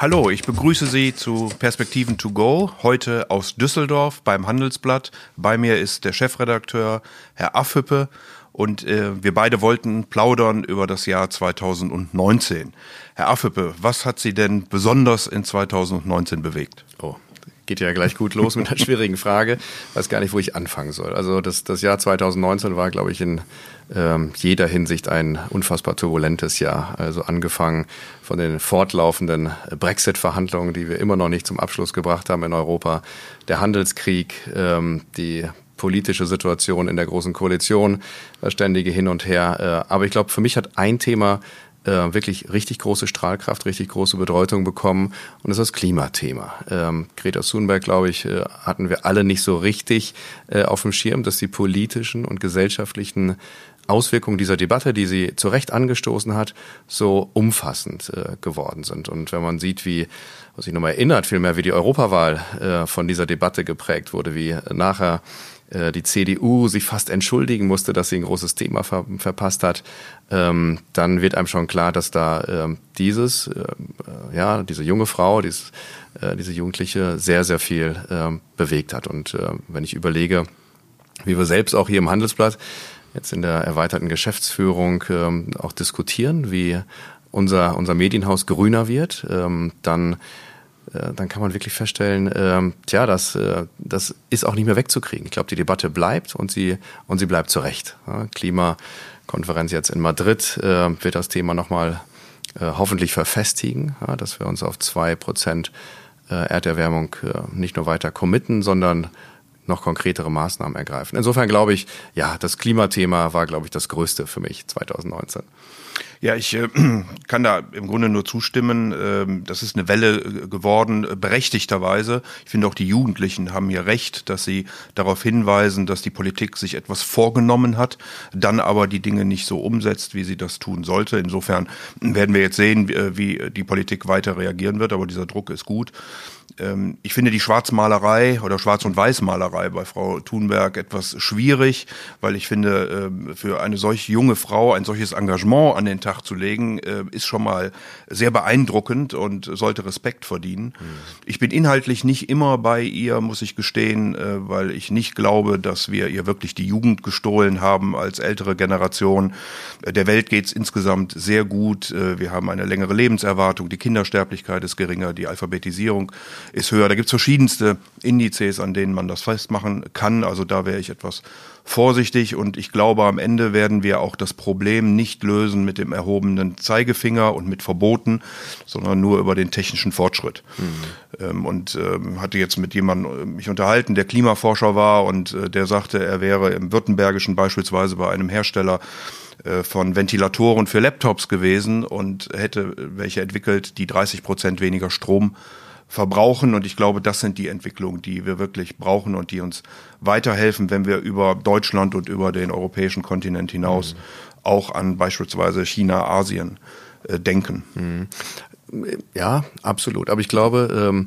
Hallo, ich begrüße Sie zu Perspektiven to go, heute aus Düsseldorf beim Handelsblatt. Bei mir ist der Chefredakteur, Herr Affüppe, und äh, wir beide wollten plaudern über das Jahr 2019. Herr Affüppe, was hat Sie denn besonders in 2019 bewegt? Oh, geht ja gleich gut los mit einer schwierigen Frage. Weiß gar nicht, wo ich anfangen soll. Also das, das Jahr 2019 war, glaube ich, in ähm, jeder Hinsicht ein unfassbar turbulentes Jahr. Also angefangen von den fortlaufenden Brexit-Verhandlungen, die wir immer noch nicht zum Abschluss gebracht haben in Europa, der Handelskrieg, ähm, die politische Situation in der Großen Koalition, das ständige Hin und Her. Äh, aber ich glaube, für mich hat ein Thema äh, wirklich richtig große Strahlkraft, richtig große Bedeutung bekommen und das ist das Klimathema. Ähm, Greta Thunberg, glaube ich, äh, hatten wir alle nicht so richtig äh, auf dem Schirm, dass die politischen und gesellschaftlichen Auswirkungen dieser Debatte, die sie zu Recht angestoßen hat, so umfassend äh, geworden sind. Und wenn man sieht, wie, was sich nochmal erinnert, vielmehr wie die Europawahl äh, von dieser Debatte geprägt wurde, wie nachher äh, die CDU sich fast entschuldigen musste, dass sie ein großes Thema ver verpasst hat, ähm, dann wird einem schon klar, dass da ähm, dieses, äh, ja, diese junge Frau, dieses, äh, diese Jugendliche sehr, sehr viel ähm, bewegt hat. Und wenn ich überlege, wie wir selbst auch hier im Handelsblatt jetzt in der erweiterten Geschäftsführung ähm, auch diskutieren, wie unser, unser Medienhaus grüner wird, ähm, dann äh, dann kann man wirklich feststellen, ähm, tja, das, äh, das ist auch nicht mehr wegzukriegen. Ich glaube, die Debatte bleibt und sie, und sie bleibt zurecht. Ja, Klimakonferenz jetzt in Madrid äh, wird das Thema nochmal äh, hoffentlich verfestigen, ja, dass wir uns auf zwei Prozent äh, Erderwärmung äh, nicht nur weiter committen, sondern noch konkretere Maßnahmen ergreifen. Insofern glaube ich, ja, das Klimathema war, glaube ich, das größte für mich 2019. Ja, ich äh, kann da im Grunde nur zustimmen. Ähm, das ist eine Welle äh, geworden, äh, berechtigterweise. Ich finde auch die Jugendlichen haben hier recht, dass sie darauf hinweisen, dass die Politik sich etwas vorgenommen hat, dann aber die Dinge nicht so umsetzt, wie sie das tun sollte. Insofern werden wir jetzt sehen, äh, wie die Politik weiter reagieren wird, aber dieser Druck ist gut ähm, ich finde die Schwarzmalerei oder Schwarz- und Weißmalerei bei Frau Thunberg etwas schwierig, weil ich finde, ähm, für eine solch junge Frau ein solches Engagement an den Tag zu legen, äh, ist schon mal sehr beeindruckend und sollte Respekt verdienen. Mhm. Ich bin inhaltlich nicht immer bei ihr, muss ich gestehen, äh, weil ich nicht glaube, dass wir ihr wirklich die Jugend gestohlen haben als ältere Generation. Äh, der Welt geht's insgesamt sehr gut. Wir haben eine längere Lebenserwartung, die Kindersterblichkeit ist geringer, die Alphabetisierung ist höher. Da gibt es verschiedenste Indizes, an denen man das festmachen kann. Also da wäre ich etwas vorsichtig und ich glaube, am Ende werden wir auch das Problem nicht lösen mit dem erhobenen Zeigefinger und mit Verboten, sondern nur über den technischen Fortschritt. Mhm. Ähm, und ähm, hatte jetzt mit jemandem äh, mich unterhalten, der Klimaforscher war und äh, der sagte, er wäre im Württembergischen beispielsweise bei einem Hersteller äh, von Ventilatoren für Laptops gewesen und hätte welche entwickelt, die 30 Prozent weniger Strom verbrauchen. Und ich glaube, das sind die Entwicklungen, die wir wirklich brauchen und die uns weiterhelfen, wenn wir über Deutschland und über den europäischen Kontinent hinaus mhm. auch an beispielsweise China, Asien äh, denken. Mhm. Ja, absolut. Aber ich glaube, ähm,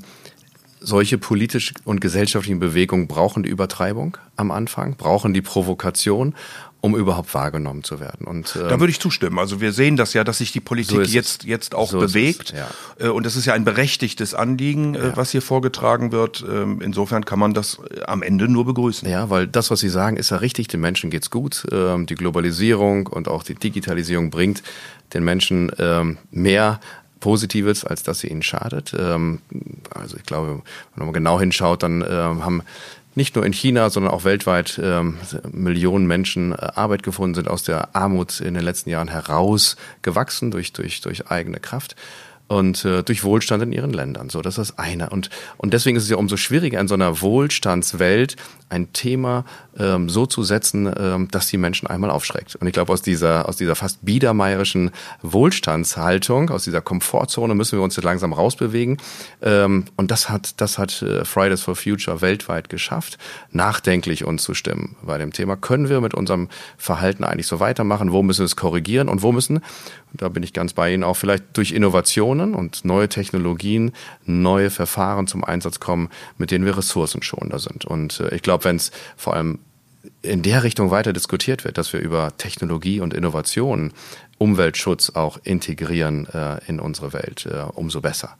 solche politisch und gesellschaftlichen Bewegungen brauchen die Übertreibung am Anfang, brauchen die Provokation um überhaupt wahrgenommen zu werden. Und ähm, da würde ich zustimmen. Also wir sehen das ja, dass sich die Politik so jetzt jetzt auch so bewegt. Es, ja. Äh, und das ist ja ein berechtigtes Anliegen, äh, ja. was hier vorgetragen wird. Ähm, insofern kann man das äh, am Ende nur begrüßen. Ja, weil das, was Sie sagen, ist ja richtig. Den Menschen geht's gut. Ähm, die Globalisierung und auch die Digitalisierung bringt den Menschen mehr Positives, als dass sie ihnen schadet. Also ich glaube, wenn man genau hinschaut, dann haben nicht nur in China, sondern auch weltweit ähm, Millionen Menschen äh, Arbeit gefunden, sind aus der Armut in den letzten Jahren herausgewachsen durch, durch, durch eigene Kraft und äh, durch Wohlstand in ihren Ländern. So, das ist das eine. Und, und deswegen ist es ja umso schwieriger, in so einer Wohlstandswelt ein Thema ähm, so zu setzen, ähm, dass die Menschen einmal aufschreckt. Und ich glaube, aus dieser, aus dieser fast biedermeierischen Wohlstandshaltung, aus dieser Komfortzone müssen wir uns jetzt langsam rausbewegen. Ähm, und das hat, das hat äh, Fridays for Future weltweit geschafft, nachdenklich uns zu stimmen bei dem Thema. Können wir mit unserem Verhalten eigentlich so weitermachen? Wo müssen wir es korrigieren? Und wo müssen, da bin ich ganz bei Ihnen, auch vielleicht durch Innovationen und neue Technologien, neue Verfahren zum Einsatz kommen, mit denen wir ressourcenschonender sind. Und äh, ich glaube, wenn es vor allem in der Richtung weiter diskutiert wird, dass wir über Technologie und Innovation Umweltschutz auch integrieren äh, in unsere Welt, äh, umso besser.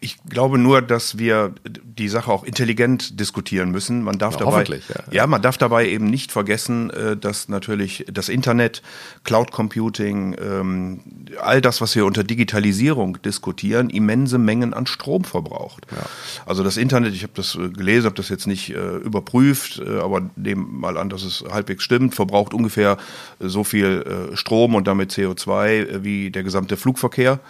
Ich glaube nur, dass wir die Sache auch intelligent diskutieren müssen. Man darf ja, dabei, ja. ja, man darf dabei eben nicht vergessen, äh, dass natürlich das Internet, Cloud Computing, ähm, all das, was wir unter Digitalisierung diskutieren, immense Mengen an Strom verbraucht. Ja. Also das Internet, ich habe das äh, gelesen, habe das jetzt nicht äh, überprüft, aber nehmen mal an, dass es halbwegs stimmt, verbraucht ungefähr so viel Strom und damit CO2 äh, wie der gesamte Flugverkehr.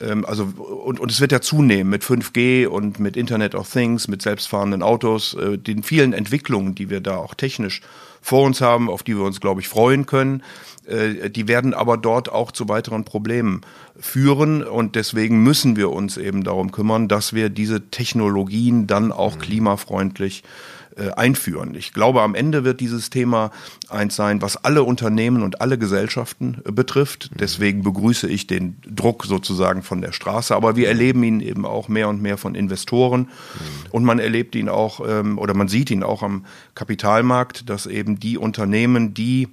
Ähm, also, und, und es wird ja zunehmen mit 5G und mit Internet of Things, mit selbstfahrenden Autos, äh, den vielen Entwicklungen, die wir da auch technisch vor uns haben, auf die wir uns, glaube ich, freuen können. Äh, die werden aber dort auch zu weiteren Problemen führen und deswegen müssen wir uns eben darum kümmern, dass wir diese Technologien dann auch mhm. klimafreundlich äh, einführen. Ich glaube, am Ende wird dieses Thema eins sein, was alle Unternehmen und alle Gesellschaften äh, betrifft. Deswegen begrüße ich den Druck sozusagen von der Straße. Aber wir erleben ihn eben auch mehr und mehr von Investoren. Und man erlebt ihn auch ähm, oder man sieht ihn auch am Kapitalmarkt, dass eben die Unternehmen, die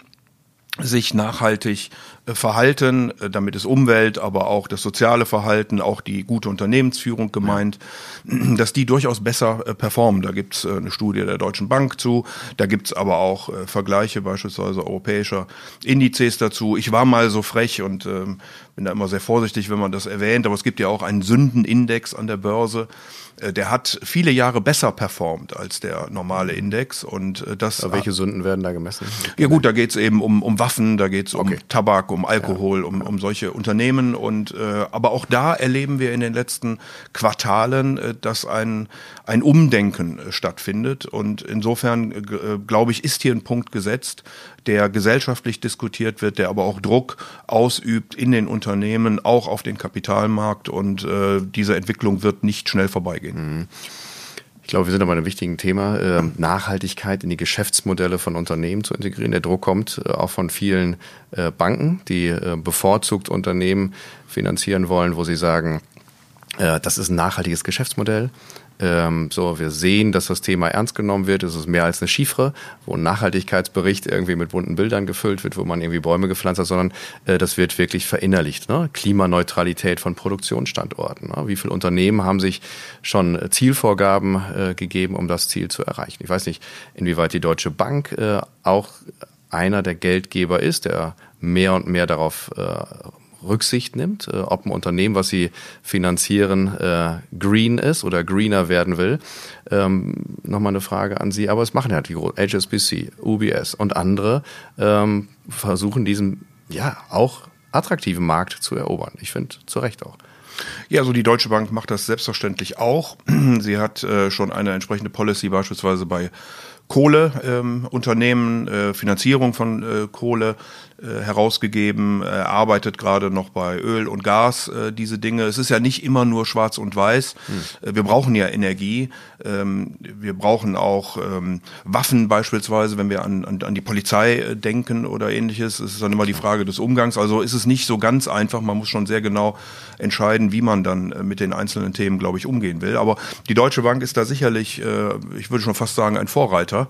sich nachhaltig äh, verhalten, äh, damit ist Umwelt, aber auch das soziale Verhalten, auch die gute Unternehmensführung gemeint, ja. dass die durchaus besser äh, performen. Da gibt's eine Studie der Deutschen Bank zu, da gibt's aber auch Vergleiche beispielsweise europäischer Indizes dazu. Ich war mal so frech und ähm, bin da immer sehr vorsichtig, wenn man das erwähnt, aber es gibt ja auch einen Sündenindex an der Börse äh, der hat viele Jahre besser performt als der normale Index. Und äh, das. Aber welche Sünden werden da gemessen? Ja gut, da geht es eben um, um Waffen, da geht es okay. um Tabak, um Alkohol, ja. um, um solche Unternehmen. Und äh, aber auch da erleben wir in den letzten Quartalen, äh, dass ein, ein Umdenken äh, stattfindet. Und insofern, äh, glaube ich, ist hier ein Punkt gesetzt, der gesellschaftlich diskutiert wird, der aber auch Druck ausübt in den Unternehmen, auch auf den Kapitalmarkt. Und äh, diese Entwicklung wird nicht schnell vorbeigehen. Mhm. Ich glaube, wir sind aber einem wichtigen Thema, äh, Nachhaltigkeit in die Geschäftsmodelle von Unternehmen zu integrieren. Der Druck kommt äh, auch von vielen äh, Banken, die äh, bevorzugt Unternehmen finanzieren wollen, wo sie sagen, das ist ein nachhaltiges Geschäftsmodell. Ähm, so, wir sehen, dass das Thema ernst genommen wird. Es ist mehr als eine Chiffre, wo ein Nachhaltigkeitsbericht irgendwie mit bunten Bildern gefüllt wird, wo man irgendwie Bäume gepflanzt hat, sondern äh, das wird wirklich verinnerlicht. Ne? Klimaneutralität von Produktionsstandorten. Ne? Wie viele Unternehmen haben sich schon äh, Zielvorgaben äh, gegeben, um das Ziel zu erreichen? Ich weiß nicht, inwieweit die Deutsche Bank äh, auch einer der Geldgeber ist, der mehr und mehr darauf äh, Rücksicht nimmt, äh, ob ein Unternehmen, was sie finanzieren, äh, green ist oder greener werden will. Ähm, Nochmal eine Frage an Sie, aber es machen ja die HSBC, UBS und andere ähm, versuchen diesen ja auch attraktiven Markt zu erobern. Ich finde zu Recht auch. Ja, also die Deutsche Bank macht das selbstverständlich auch. Sie hat äh, schon eine entsprechende Policy beispielsweise bei Kohleunternehmen, ähm, äh, Finanzierung von äh, Kohle herausgegeben, äh, arbeitet gerade noch bei Öl und Gas, äh, diese Dinge. Es ist ja nicht immer nur schwarz und weiß. Hm. wir brauchen ja Energie. Ähm, wir brauchen auch ähm, Waffen beispielsweise, wenn wir an, an, an die Polizei äh, denken oder ähnliches. Es ist dann immer die Frage des Umgangs. Also ist es nicht so ganz einfach. Man muss schon sehr genau entscheiden, wie man dann äh, mit den einzelnen Themen, glaube ich, umgehen will. Aber die Deutsche Bank ist da sicherlich, äh, ich würde schon fast sagen, ein Vorreiter,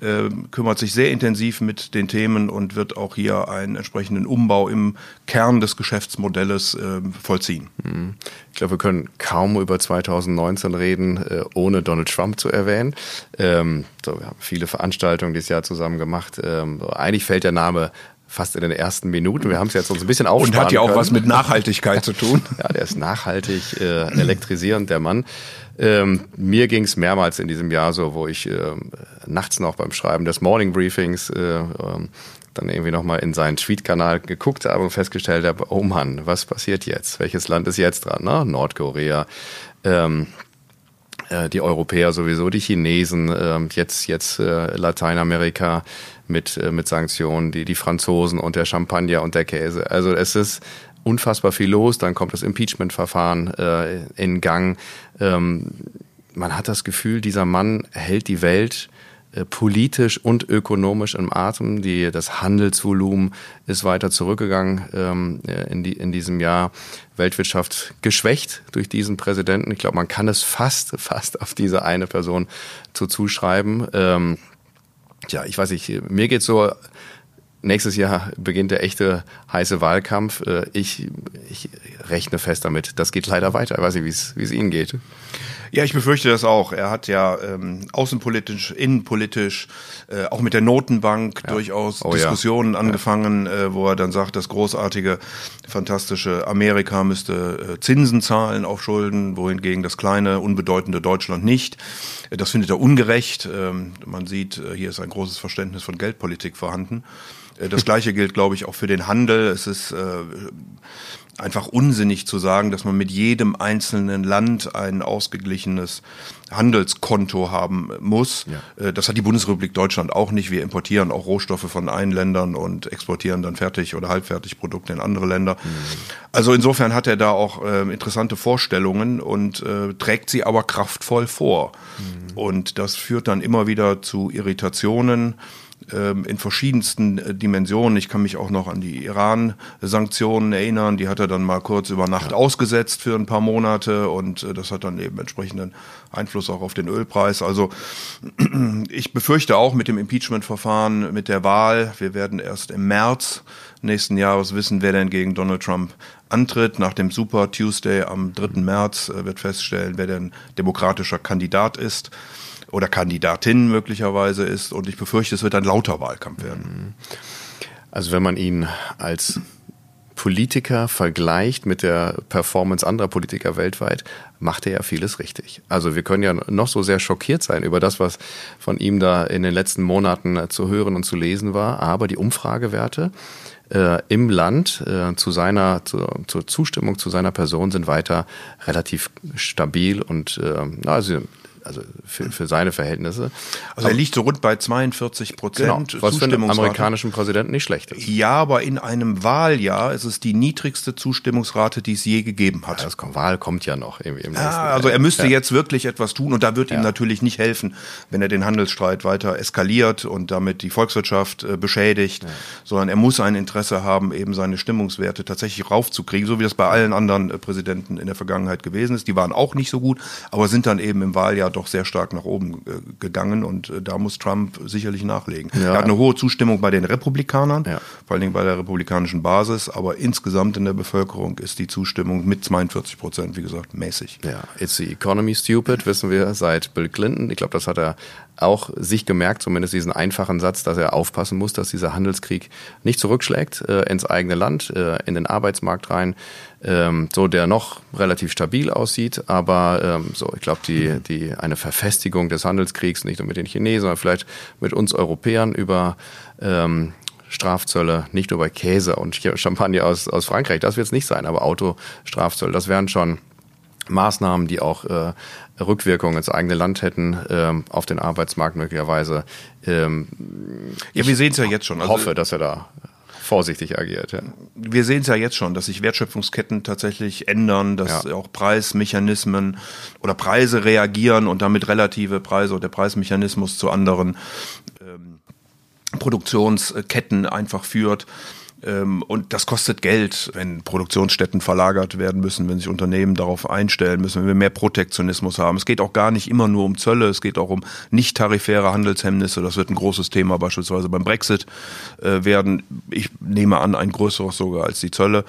mhm. kümmert sich sehr intensiv mit den Themen und wird auch hier einen entsprechenden Umbau im Kern des Geschäftsmodells vollziehen. Mhm. Ich glaube, wir können kaum über 2019 reden, ohne Donald Trump zu erwähnen. Ähm, so, wir haben viele Veranstaltungen dieses Jahr zusammen gemacht. Ähm, eigentlich fällt der Name fast in den ersten Minuten. Wir haben es jetzt uns ein bisschen aufsparen Und hat ja auch können. was mit Nachhaltigkeit zu tun. Ja, der ist nachhaltig, äh, elektrisierend, der Mann. Ähm, mir ging es mehrmals in diesem Jahr so, wo ich äh, nachts noch beim Schreiben des Morning Briefings äh, ähm, dann irgendwie nochmal in seinen Tweet-Kanal geguckt habe und festgestellt habe, oh Mann, was passiert jetzt? Welches Land ist jetzt dran? Ne? Nordkorea, ähm, äh, die Europäer sowieso, die Chinesen, äh, jetzt, jetzt äh, Lateinamerika mit, äh, mit Sanktionen, die, die Franzosen und der Champagner und der Käse. Also es ist unfassbar viel los. Dann kommt das Impeachment-Verfahren äh, in Gang. Ähm, man hat das Gefühl, dieser Mann hält die Welt politisch und ökonomisch im Atem. Die, das Handelsvolumen ist weiter zurückgegangen ähm, äh, in, die, in diesem Jahr. Weltwirtschaft geschwächt durch diesen Präsidenten. Ich glaube, man kann es fast, fast auf diese eine Person zu zuschreiben. Ähm, Tja, ich weiß nicht, mir geht's so, nächstes Jahr beginnt der echte heiße Wahlkampf. Äh, ich, ich rechne fest damit, das geht leider weiter. Ich weiß nicht, wie es Ihnen geht. Ja, ich befürchte das auch. Er hat ja ähm, außenpolitisch, innenpolitisch, äh, auch mit der Notenbank ja. durchaus oh, Diskussionen ja. angefangen, äh, wo er dann sagt, das großartige, fantastische Amerika müsste äh, Zinsen zahlen auf Schulden, wohingegen das kleine, unbedeutende Deutschland nicht. Das findet er ungerecht. Ähm, man sieht, äh, hier ist ein großes Verständnis von Geldpolitik vorhanden. Äh, das Gleiche gilt, glaube ich, auch für den Handel. Es ist äh, einfach unsinnig zu sagen, dass man mit jedem einzelnen Land ein ausgeglichenes Handelskonto haben muss. Ja. Äh, das hat die Bundesrepublik Deutschland auch nicht. Wir importieren auch Rohstoffe von einen Ländern und exportieren dann fertig oder halbfertig Produkte in andere Länder. Mhm. Also insofern hat er da auch äh, interessante Vorstellungen und äh, trägt sie aber kraftvoll vor. Mhm. Und das führt dann immer wieder zu Irritationen in verschiedensten äh, Dimensionen. Ich kann mich auch noch an die Iran-Sanktionen erinnern. Die hat er dann mal kurz über Nacht ja. ausgesetzt für ein paar Monate und äh, das hat dann eben entsprechenden Einfluss auch auf den Ölpreis. Also ich befürchte auch mit dem Impeachment-Verfahren, mit der Wahl, wir werden erst im März nächsten Jahres wissen, wer denn gegen Donald Trump antritt. Nach dem Super Tuesday am 3. März äh, wird feststellen, wer denn demokratischer Kandidat ist oder Kandidatin möglicherweise ist. Und ich befürchte, es wird ein lauter Wahlkampf werden. Also wenn man ihn als Politiker vergleicht mit der Performance anderer Politiker weltweit, macht er ja vieles richtig. Also wir können ja noch so sehr schockiert sein über das, was von ihm da in den letzten Monaten zu hören und zu lesen war, aber die Umfragewerte äh, im Land äh, zu seiner zu, zur Zustimmung zu seiner Person sind weiter relativ stabil und äh, also also für, für seine Verhältnisse. Also er liegt so rund bei 42 Prozent genau, was für einen amerikanischen Präsidenten nicht schlecht ist. Ja, aber in einem Wahljahr ist es die niedrigste Zustimmungsrate, die es je gegeben hat. Ja, das Wahl kommt ja noch im, im ja, Also er müsste ja. jetzt wirklich etwas tun und da wird ihm natürlich nicht helfen, wenn er den Handelsstreit weiter eskaliert und damit die Volkswirtschaft äh, beschädigt, sondern er muss ein Interesse haben, eben seine Stimmungswerte tatsächlich raufzukriegen, so wie das bei allen anderen äh, Präsidenten in der Vergangenheit gewesen ist. Die waren auch nicht so gut, aber sind dann eben im Wahljahr doch sehr stark nach oben äh, gegangen und äh, da muss Trump sicherlich nachlegen. Ja. Er hat eine hohe Zustimmung bei den Republikanern, ja. vor allen Dingen bei der republikanischen Basis, aber insgesamt in der Bevölkerung ist die Zustimmung mit 42 Prozent, wie gesagt, mäßig. Ja, it's the economy stupid, wissen wir seit Bill Clinton. Ich glaube, das hat er auch sich gemerkt, zumindest diesen einfachen Satz, dass er aufpassen muss, dass dieser Handelskrieg nicht zurückschlägt äh, ins eigene Land, äh, in den Arbeitsmarkt rein, ähm, so der noch relativ stabil aussieht, aber ähm, so, ich glaube, die, die eine Verfestigung des Handelskriegs, nicht nur mit den Chinesen, sondern vielleicht mit uns Europäern über ähm, Strafzölle, nicht nur bei Käse und Champagner aus, aus Frankreich, das wird es nicht sein, aber Autostrafzölle, das wären schon Maßnahmen, die auch äh, Rückwirkungen ins eigene Land hätten, ähm, auf den Arbeitsmarkt möglicherweise. Ähm, ja, wir sehen es ja jetzt schon. Ich also, hoffe, dass er da vorsichtig agiert. Ja. Wir sehen es ja jetzt schon, dass sich Wertschöpfungsketten tatsächlich ändern, dass ja. auch Preismechanismen oder Preise reagieren und damit relative Preise oder der Preismechanismus zu anderen ähm, Produktionsketten einfach führt. Ähm, und das kostet Geld, wenn Produktionsstätten verlagert werden müssen, wenn sich Unternehmen darauf einstellen müssen, wenn wir mehr Protektionismus haben. Es geht auch gar nicht immer nur um Zölle, es geht auch um nicht tarifäre Handelshemmnisse. Das wird ein großes Thema beispielsweise beim Brexit äh, werden. Ich nehme an, ein größeres sogar als die Zölle.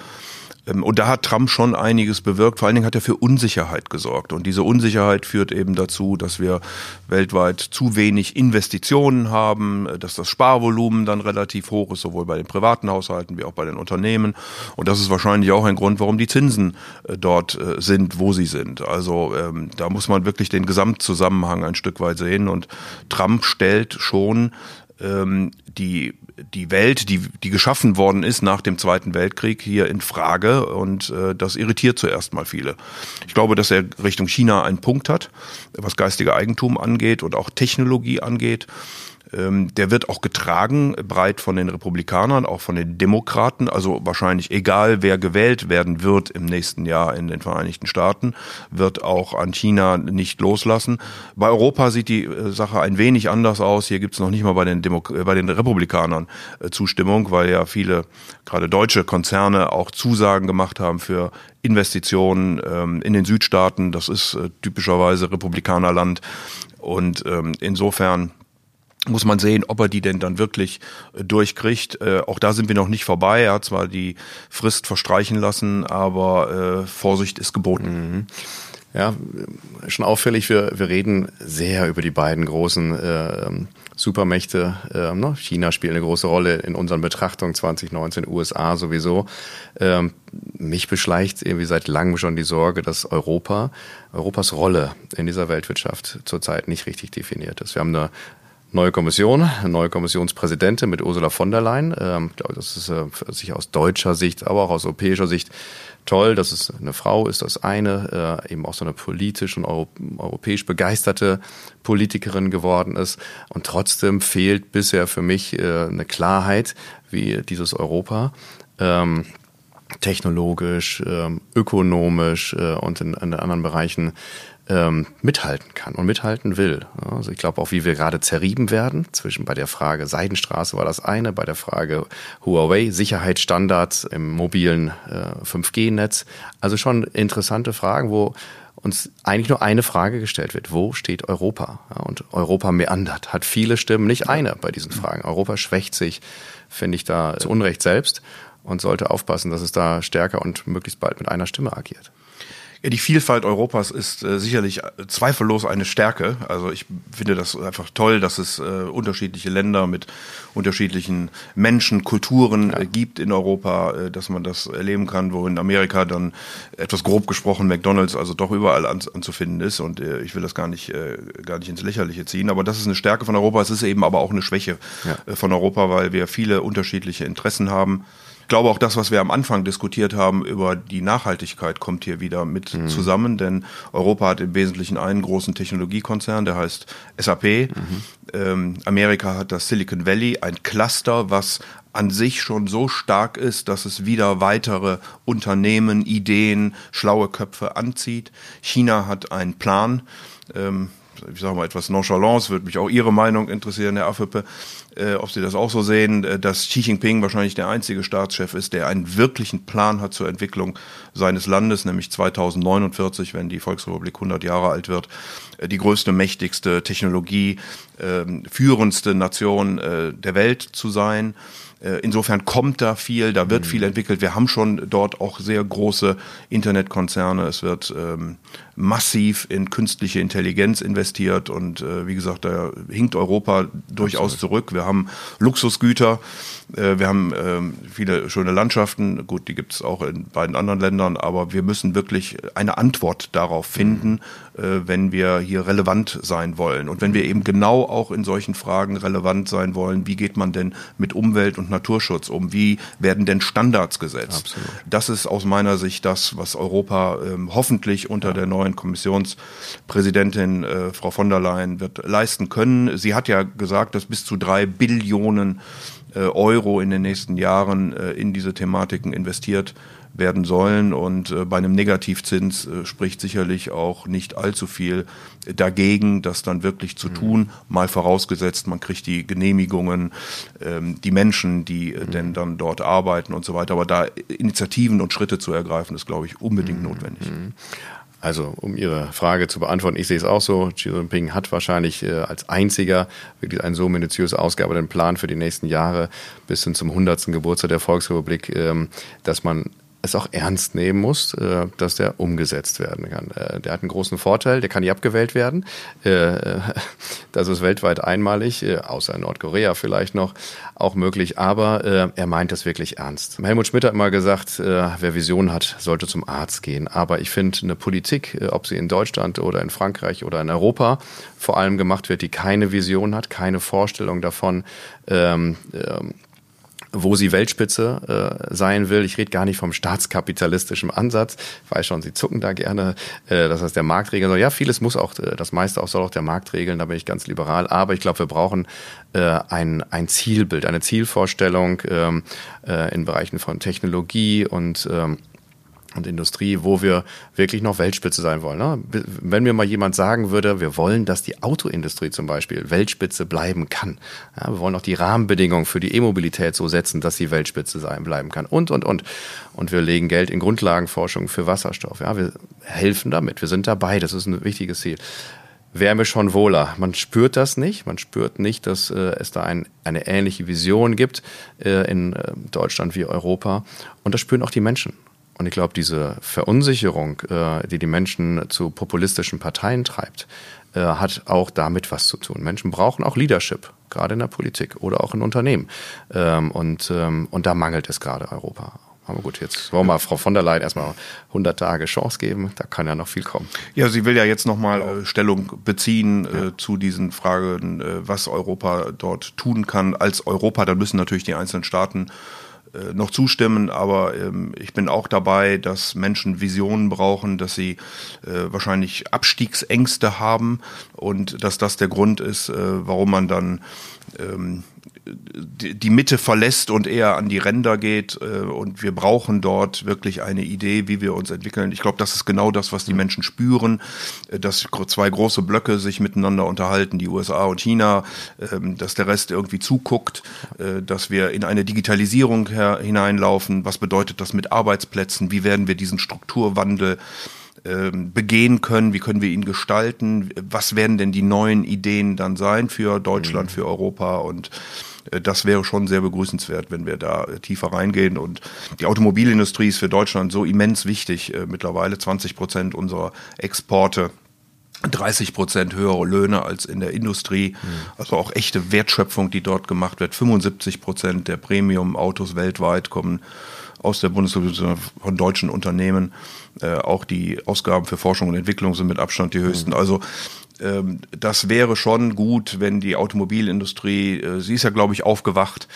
Ähm, und da hat Trump schon einiges bewirkt. Vor allen Dingen hat er für Unsicherheit gesorgt. Und diese Unsicherheit führt eben dazu, dass wir weltweit zu wenig Investitionen haben, äh, dass das Sparvolumen dann relativ hoch ist, sowohl bei den privaten Haushalten wie auch bei den Unternehmen. Und das ist wahrscheinlich auch ein Grund, warum die Zinsen äh, dort äh, sind, wo sie sind. Also ähm, da muss man wirklich den Gesamtzusammenhang ein Stück weit sehen. Und Trump stellt schon ähm, die die Welt, die, die geschaffen worden ist nach dem Zweiten Weltkrieg, hier in Frage und äh, das irritiert zuerst mal viele. Ich glaube, dass er Richtung China einen Punkt hat, was geistige Eigentum angeht und auch Technologie angeht. Ähm, der wird auch getragen, breit von den Republikanern, auch von den Demokraten. Also wahrscheinlich egal, wer gewählt werden wird im nächsten Jahr in den Vereinigten Staaten, wird auch an China nicht loslassen. Bei Europa sieht die äh, Sache ein wenig anders aus. Hier gibt es noch nicht mal bei den, Demo äh, bei den Republikanern äh, Zustimmung, weil ja viele, gerade deutsche Konzerne, auch Zusagen gemacht haben für Investitionen ähm, in den Südstaaten. Das ist typischerweise Republikanerland. Und ähm, insofern muss man sehen, ob er die denn dann wirklich äh, durchkriegt. Äh, auch da sind wir noch nicht vorbei. Er hat zwar die Frist verstreichen lassen, aber äh, Vorsicht ist geboten. Mhm. Ja, schon auffällig, wir, wir reden sehr über die beiden großen äh, Supermächte. Äh, ne? China spielt eine große Rolle in unseren Betrachtungen 2019, USA sowieso. Ähm, mich beschleicht irgendwie seit langem schon die Sorge, dass Europa, Europas Rolle in dieser Weltwirtschaft zurzeit nicht richtig definiert ist. Wir haben eine neue Kommission, neue Kommissionspräsidentin mit Ursula von der Leyen. Ähm, ich glaube, das ist äh, sich aus deutscher Sicht, aber auch aus europäischer Sicht toll, dass es eine Frau ist, das eine, äh, eben auch so eine politisch und euro europäisch begeisterte Politikerin geworden ist. Und trotzdem fehlt bisher für mich äh, eine Klarheit, wie dieses Europa. Ähm, technologisch, ähm, ökonomisch äh, und in, in anderen Bereichen ähm, mithalten kann und mithalten will. Also ich glaube auch, wie wir gerade zerrieben werden, zwischen bei der Frage Seidenstraße war das eine, bei der Frage Huawei, Sicherheitsstandards im mobilen äh, 5G-Netz. Also schon interessante Fragen, wo uns eigentlich nur eine Frage gestellt wird. Wo steht Europa? Ja, und Europa meandert, hat viele Stimmen, nicht eine bei diesen Fragen. Europa schwächt sich, finde ich, da zu Unrecht selbst und sollte aufpassen, dass es da stärker und möglichst bald mit einer Stimme agiert. Ja, die Vielfalt Europas ist äh, sicherlich äh, zweifellos eine Stärke. Also ich finde das einfach toll, dass es äh, unterschiedliche Länder mit unterschiedlichen Menschen, Kulturen ja. Äh, gibt in Europa, äh, dass man das erleben kann, wo in Amerika dann etwas grob gesprochen McDonald's also doch überall an, anzufinden ist. Und äh, ich will das gar nicht, gar nicht ins Lächerliche ziehen. Aber das ist eine Stärke von Europa. Es ist eben aber auch eine Schwäche ja. von Europa, weil wir viele unterschiedliche Interessen haben. Ich glaube auch das, was wir am Anfang diskutiert haben über die Nachhaltigkeit, kommt hier wieder mit mhm. zusammen, denn Europa hat im Wesentlichen einen großen Technologiekonzern, der heißt SAP. Mhm. Ähm, Amerika hat das Silicon Valley, ein Cluster, was an sich schon so stark ist, dass es wieder weitere Unternehmen, Ideen, schlaue Köpfe anzieht. China hat einen Plan. Ähm, ich sage mal etwas Nonchalance, würde mich auch Ihre Meinung interessieren, Herr Affüppe, äh, ob Sie das auch so sehen, äh, dass Xi Jinping wahrscheinlich der einzige Staatschef ist, der einen wirklichen Plan hat zur Entwicklung seines Landes, nämlich 2049, wenn die Volksrepublik 100 Jahre alt wird, äh, die größte, mächtigste Technologie, äh, führendste Nation äh, der Welt zu sein. Äh, insofern kommt da viel, da wird mhm. viel entwickelt. Wir haben schon dort auch sehr große Internetkonzerne. Es wird ähm, massiv in künstliche Intelligenz investiert und äh, wie gesagt, da hinkt Europa durchaus Absolut. zurück. Wir haben Luxusgüter, äh, wir haben ähm, viele schöne Landschaften, gut, die gibt es auch in beiden anderen Ländern, aber wir müssen wirklich eine Antwort darauf finden, mhm. äh, wenn wir hier relevant sein wollen. Und wenn wir eben genau auch in solchen Fragen relevant sein wollen, wie geht man denn mit Umwelt und Naturschutz um? Wie werden denn Standards gesetzt? Absolut. Das ist aus meiner Sicht das, was Europa ähm, hoffentlich unter ja. der neuen neuen Kommissionspräsidentin äh, Frau von der Leyen wird leisten können. Sie hat ja gesagt, dass bis zu drei Billionen äh, Euro in den nächsten Jahren äh, in diese Thematiken investiert werden sollen. Und äh, bei einem Negativzins spricht sicherlich auch nicht allzu viel dagegen, das dann wirklich zu mhm. tun. Mal vorausgesetzt, man kriegt die Genehmigungen, ähm, die Menschen, die mhm. denn dann dort arbeiten und so weiter. Aber da Initiativen und Schritte zu ergreifen, ist, glaube ich, unbedingt mhm. notwendig. Also, um Ihre Frage zu beantworten, ich sehe es auch so. Xi Jinping hat wahrscheinlich äh, als einziger wirklich einen so minutiös ausgearbeiteten Plan für die nächsten Jahre bis hin zum 100. Geburtstag der Volksrepublik, ähm, dass man es auch ernst nehmen muss, äh, dass der umgesetzt werden kann. Äh, der hat einen großen Vorteil, der kann nicht abgewählt werden. Äh, das ist weltweit einmalig, außer in Nordkorea vielleicht noch, auch möglich. Aber er meint das wirklich ernst. Helmut Schmidt hat mal gesagt, wer Visionen hat, sollte zum Arzt gehen. Aber ich finde, eine Politik, ob sie in Deutschland oder in Frankreich oder in Europa vor allem gemacht wird, die keine Vision hat, keine Vorstellung davon, ähm, ähm, wo sie Weltspitze äh, sein will. Ich rede gar nicht vom staatskapitalistischen Ansatz. Ich weiß schon, Sie zucken da gerne. Äh, das heißt, der Markt regeln soll. Ja, vieles muss auch, äh, das meiste auch soll auch der Markt regeln. Da bin ich ganz liberal. Aber ich glaube, wir brauchen äh, ein, ein Zielbild, eine Zielvorstellung ähm, äh, in Bereichen von Technologie und ähm, und Industrie, wo wir wirklich noch Weltspitze sein wollen. Ne? Wenn mir mal jemand sagen würde, wir wollen, dass die Autoindustrie zum Beispiel Weltspitze bleiben kann. Ja, wir wollen auch die Rahmenbedingungen für die E-Mobilität so setzen, dass sie Weltspitze sein bleiben kann. Und, und, und. Und wir legen Geld in Grundlagenforschung für Wasserstoff. Ja, wir helfen damit. Wir sind dabei. Das ist ein wichtiges Ziel wäre mir schon wohler. Man spürt das nicht. Man spürt nicht, dass äh, es da ein, eine ähnliche Vision gibt äh, in äh, Deutschland wie Europa. Und das spüren auch die Menschen. Und ich glaube, diese Verunsicherung, äh, die die Menschen zu populistischen Parteien treibt, äh, hat auch damit was zu tun. Menschen brauchen auch Leadership, gerade in der Politik oder auch in Unternehmen. Ähm, und, ähm, und da mangelt es gerade Europa. Aber gut, jetzt wollen wir Frau von der Leyen erstmal 100 Tage Chance geben. Da kann ja noch viel kommen. Ja, sie will ja jetzt nochmal äh, Stellung beziehen äh, ja. zu diesen Fragen, äh, was Europa dort tun kann als Europa. Da müssen natürlich die einzelnen Staaten äh, noch zustimmen, aber ähm, ich bin auch dabei, dass Menschen Visionen brauchen, dass sie äh, wahrscheinlich Abstiegsängste haben und dass das der Grund ist, äh, warum man dann ähm, die Mitte verlässt und eher an die Ränder geht. Äh, und wir brauchen dort wirklich eine Idee, wie wir uns entwickeln. Ich glaube, das ist genau das, was die Menschen spüren, äh, dass zwei große Blöcke sich miteinander unterhalten, die USA und China, ähm, dass der Rest irgendwie zuguckt, äh, dass wir in eine Digitalisierung hineinlaufen. Was bedeutet das mit Arbeitsplätzen? Wie werden wir diesen Strukturwandel ähm, begehen können, wie können wir ihn gestalten, was werden denn die neuen Ideen dann sein für Deutschland, mhm. für Europa und äh, das wäre schon sehr begrüßenswert, wenn wir da tiefer reingehen. Und die Automobilindustrie ist für Deutschland so immens wichtig. Äh, mittlerweile 20 Prozent unserer Exporte 30 Prozent höhere Löhne als in der Industrie. Mhm. Also auch echte Wertschöpfung, die dort gemacht wird. 75 Prozent der Premium-Autos weltweit kommen aus der Bundesrepublik von deutschen Unternehmen. Äh, auch die Ausgaben für Forschung und Entwicklung sind mit Abstand die höchsten. Mhm. Also das wäre schon gut, wenn die Automobilindustrie, äh, sie ist ja, glaube ich, aufgewacht,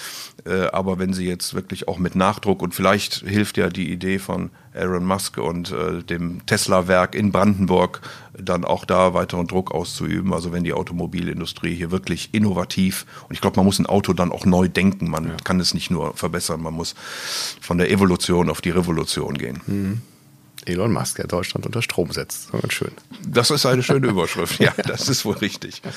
äh, aber wenn sie jetzt wirklich auch mit Nachdruck und vielleicht hilft ja die Idee von Elon Musk und äh, dem Tesla-Werk in Brandenburg dann auch da weiteren Druck auszuüben. Also wenn die Automobilindustrie hier wirklich innovativ und ich glaube, man muss ein Auto dann auch neu denken. Man ja. kann es nicht nur verbessern, man muss von der Evolution auf die Revolution gehen. Mhm. Elon Musk, der Deutschland unter Strom setzt. Schön. Das ist eine schöne Überschrift. Ja, das ist wohl richtig.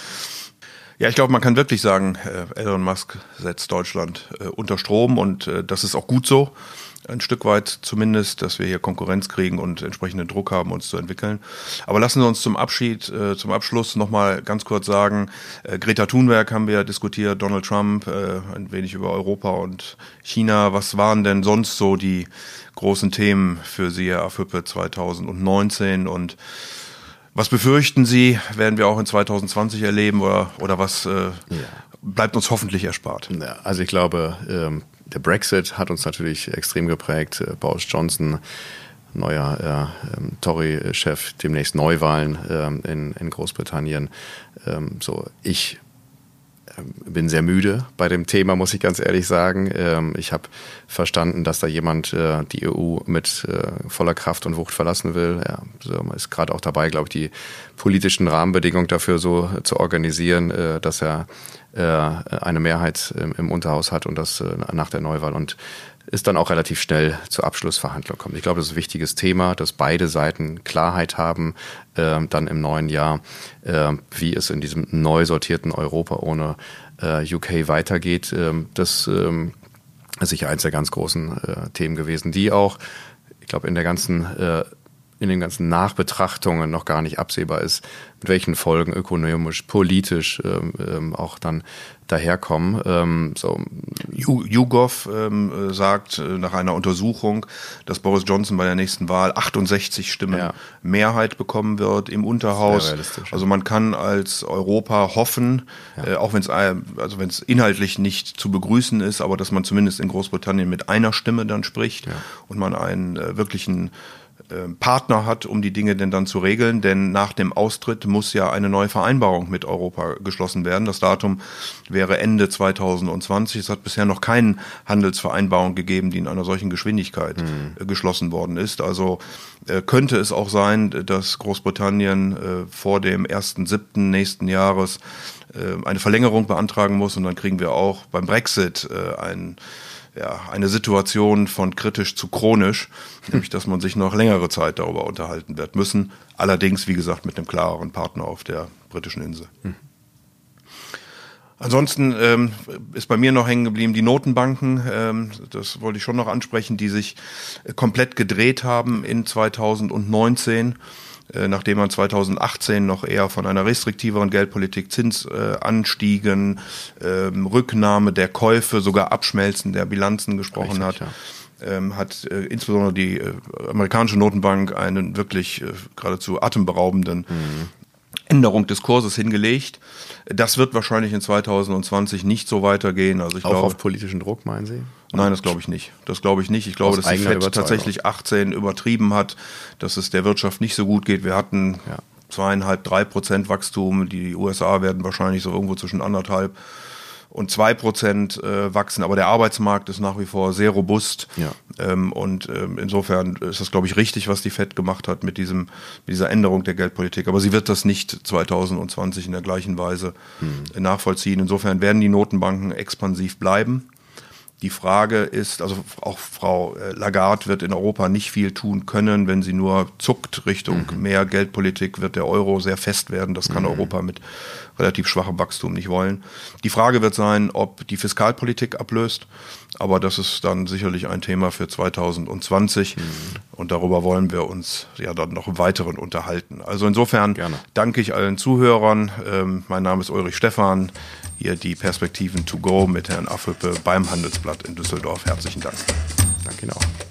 Ja, ich glaube, man kann wirklich sagen, äh, Elon Musk setzt Deutschland äh, unter Strom und äh, das ist auch gut so ein Stück weit zumindest, dass wir hier Konkurrenz kriegen und entsprechenden Druck haben, uns zu entwickeln. Aber lassen Sie uns zum Abschied, zum Abschluss nochmal ganz kurz sagen, Greta Thunberg haben wir diskutiert, Donald Trump, ein wenig über Europa und China. Was waren denn sonst so die großen Themen für Sie, Herr Affüppe, 2019 und was befürchten Sie, werden wir auch in 2020 erleben oder, oder was äh, ja. bleibt uns hoffentlich erspart? Ja, also ich glaube, ähm, der Brexit hat uns natürlich extrem geprägt. Äh, Boris Johnson, neuer äh, ähm, Tory-Chef, demnächst Neuwahlen ähm, in, in Großbritannien. Ähm, so, ich bin sehr müde bei dem Thema, muss ich ganz ehrlich sagen. Ähm, ich habe verstanden, dass da jemand äh, die EU mit äh, voller Kraft und Wucht verlassen will. Er ist gerade auch dabei, glaube ich, die politischen Rahmenbedingungen dafür so zu organisieren, äh, dass er eine Mehrheit im Unterhaus hat und das nach der Neuwahl und ist dann auch relativ schnell zur Abschlussverhandlung kommt. Ich glaube, das ist ein wichtiges Thema, dass beide Seiten Klarheit haben, äh, dann im neuen Jahr, äh, wie es in diesem neu sortierten Europa ohne äh, UK weitergeht. Ähm, das ähm, ist sicher eins der ganz großen äh, Themen gewesen, die auch, ich glaube, in der ganzen äh, in den ganzen Nachbetrachtungen noch gar nicht absehbar ist, mit welchen Folgen ökonomisch, politisch ähm, ähm, auch dann daherkommen. Ähm, so. YouGov ähm, äh, sagt äh, nach einer Untersuchung, dass Boris Johnson bei der nächsten Wahl 68 Stimmen ja. Mehrheit bekommen wird im Unterhaus. Also man kann als Europa hoffen, ja. äh, auch wenn es äh, also wenn es inhaltlich nicht zu begrüßen ist, aber dass man zumindest in Großbritannien mit einer Stimme dann spricht ja. und man einen äh, wirklichen Partner hat, um die Dinge denn dann zu regeln. Denn nach dem Austritt muss ja eine neue Vereinbarung mit Europa geschlossen werden. Das Datum wäre Ende 2020. Es hat bisher noch keine Handelsvereinbarung gegeben, die in einer solchen Geschwindigkeit mhm. geschlossen worden ist. Also äh, könnte es auch sein, dass Großbritannien äh, vor dem 1.7. nächsten Jahres äh, eine Verlängerung beantragen muss und dann kriegen wir auch beim Brexit ein ja, eine Situation von kritisch zu chronisch, nämlich dass man sich noch längere Zeit darüber unterhalten wird müssen. Allerdings, wie gesagt, mit einem klareren Partner auf der britischen Insel. Hm. Ansonsten ähm, ist bei mir noch hängen geblieben die Notenbanken, ähm, das wollte ich schon noch ansprechen, die sich komplett gedreht haben in 2019 äh, nachdem man 2018 noch eher von einer restriktiveren Geldpolitik, Zinsanstiegen, ähm, Rücknahme der Käufe, sogar Abschmelzen der Bilanzen gesprochen Richtig, hat. Ja ähm, hat äh, insbesondere die äh, amerikanische Notenbank einen wirklich äh, geradezu atemberaubenden mhm. Änderung des Kurses hingelegt. Das wird wahrscheinlich in 2020 nicht so weitergehen. Also ich Auch glaube, auf politischen Druck, meinen Sie? Nein, das glaube ich nicht. Das glaube ich nicht. Ich glaube, Aus dass die FED tatsächlich 18 übertrieben hat, dass es der Wirtschaft nicht so gut geht. Wir hatten ja. zweieinhalb, drei Prozent Wachstum. Die USA werden wahrscheinlich so irgendwo zwischen anderthalb und zwei Prozent äh, wachsen. Aber der Arbeitsmarkt ist nach wie vor sehr robust. Ja. Ähm, und ähm, insofern ist das, glaube ich, richtig, was die FED gemacht hat mit, diesem, mit dieser Änderung der Geldpolitik. Aber sie wird das nicht 2020 in der gleichen Weise mhm. nachvollziehen. Insofern werden die Notenbanken expansiv bleiben. Die Frage ist, also auch Frau äh, Lagarde wird in Europa nicht viel tun können, wenn sie nur zuckt Richtung mhm. mehr Geldpolitik, wird der Euro sehr fest werden. Das kann mhm. Europa mit relativ schwachem Wachstum nicht wollen. Die Frage wird sein, ob die Fiskalpolitik ablöst, aber das ist dann sicherlich ein Thema für 2020 mhm. und darüber wollen wir uns ja dann noch im Weiteren unterhalten. Also insofern Gerne. danke ich allen Zuhörern. Ähm, mein Name ist Ulrich Stephan hier die Perspektiven to go mit Herrn Affelpe beim Handelsblatt in Düsseldorf. Herzlichen Dank. Danke Ihnen auch.